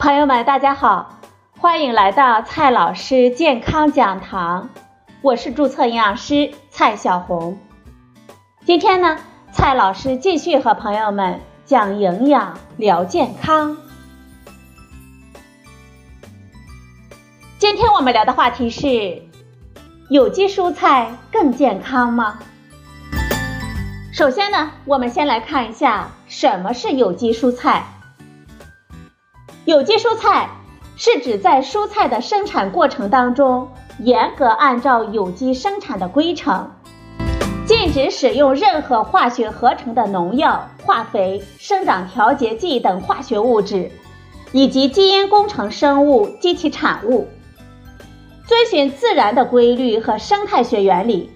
朋友们，大家好，欢迎来到蔡老师健康讲堂，我是注册营养师蔡小红。今天呢，蔡老师继续和朋友们讲营养聊健康。今天我们聊的话题是：有机蔬菜更健康吗？首先呢，我们先来看一下什么是有机蔬菜。有机蔬菜是指在蔬菜的生产过程当中，严格按照有机生产的规程，禁止使用任何化学合成的农药、化肥、生长调节剂等化学物质，以及基因工程生物及其产物，遵循自然的规律和生态学原理。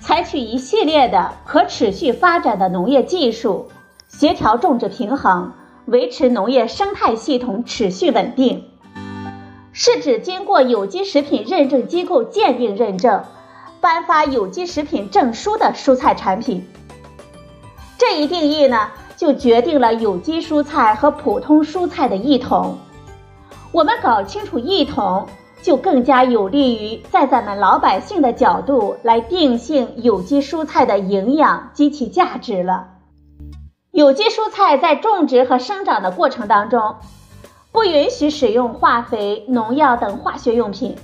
采取一系列的可持续发展的农业技术，协调种植平衡，维持农业生态系统持续稳定，是指经过有机食品认证机构鉴定认证，颁发有机食品证书的蔬菜产品。这一定义呢，就决定了有机蔬菜和普通蔬菜的异同。我们搞清楚异同。就更加有利于在咱们老百姓的角度来定性有机蔬菜的营养及其价值了。有机蔬菜在种植和生长的过程当中，不允许使用化肥、农药等化学用品，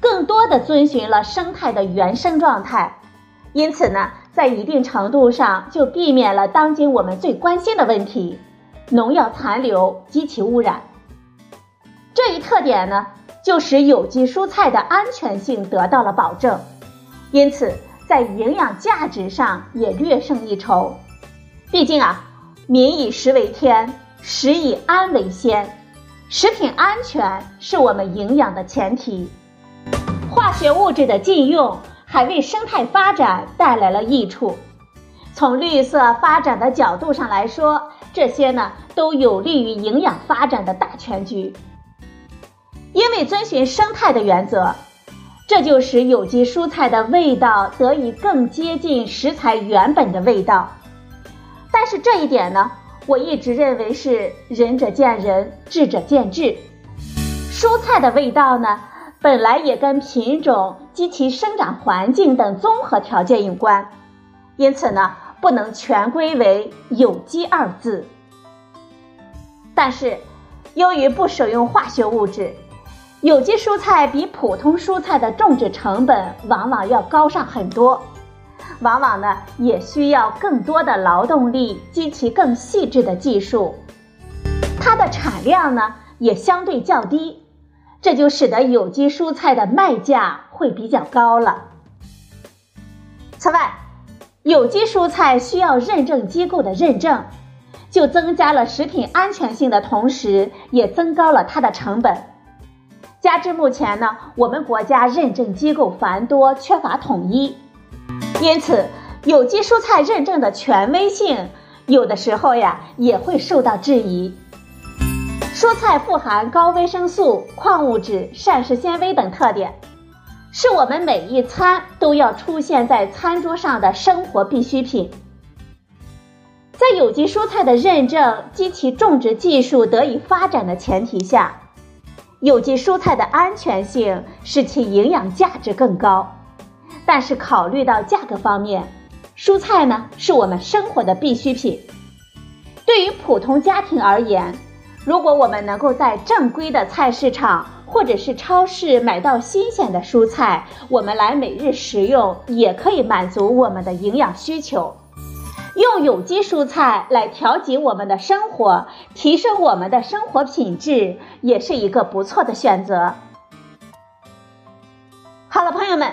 更多的遵循了生态的原生状态。因此呢，在一定程度上就避免了当今我们最关心的问题——农药残留及其污染。这一特点呢。就使有机蔬菜的安全性得到了保证，因此在营养价值上也略胜一筹。毕竟啊，民以食为天，食以安为先，食品安全是我们营养的前提。化学物质的禁用还为生态发展带来了益处。从绿色发展的角度上来说，这些呢都有利于营养发展的大全局。因为遵循生态的原则，这就使有机蔬菜的味道得以更接近食材原本的味道。但是这一点呢，我一直认为是仁者见仁，智者见智。蔬菜的味道呢，本来也跟品种及其生长环境等综合条件有关，因此呢，不能全归为有机二字。但是，由于不使用化学物质。有机蔬菜比普通蔬菜的种植成本往往要高上很多，往往呢也需要更多的劳动力及其更细致的技术，它的产量呢也相对较低，这就使得有机蔬菜的卖价会比较高了。此外，有机蔬菜需要认证机构的认证，就增加了食品安全性的同时，也增高了它的成本。加之目前呢，我们国家认证机构繁多，缺乏统一，因此有机蔬菜认证的权威性有的时候呀也会受到质疑。蔬菜富含高维生素、矿物质、膳食纤维等特点，是我们每一餐都要出现在餐桌上的生活必需品。在有机蔬菜的认证及其种植技术得以发展的前提下。有机蔬菜的安全性使其营养价值更高，但是考虑到价格方面，蔬菜呢是我们生活的必需品。对于普通家庭而言，如果我们能够在正规的菜市场或者是超市买到新鲜的蔬菜，我们来每日食用，也可以满足我们的营养需求。用有机蔬菜来调节我们的生活，提升我们的生活品质，也是一个不错的选择。好了，朋友们，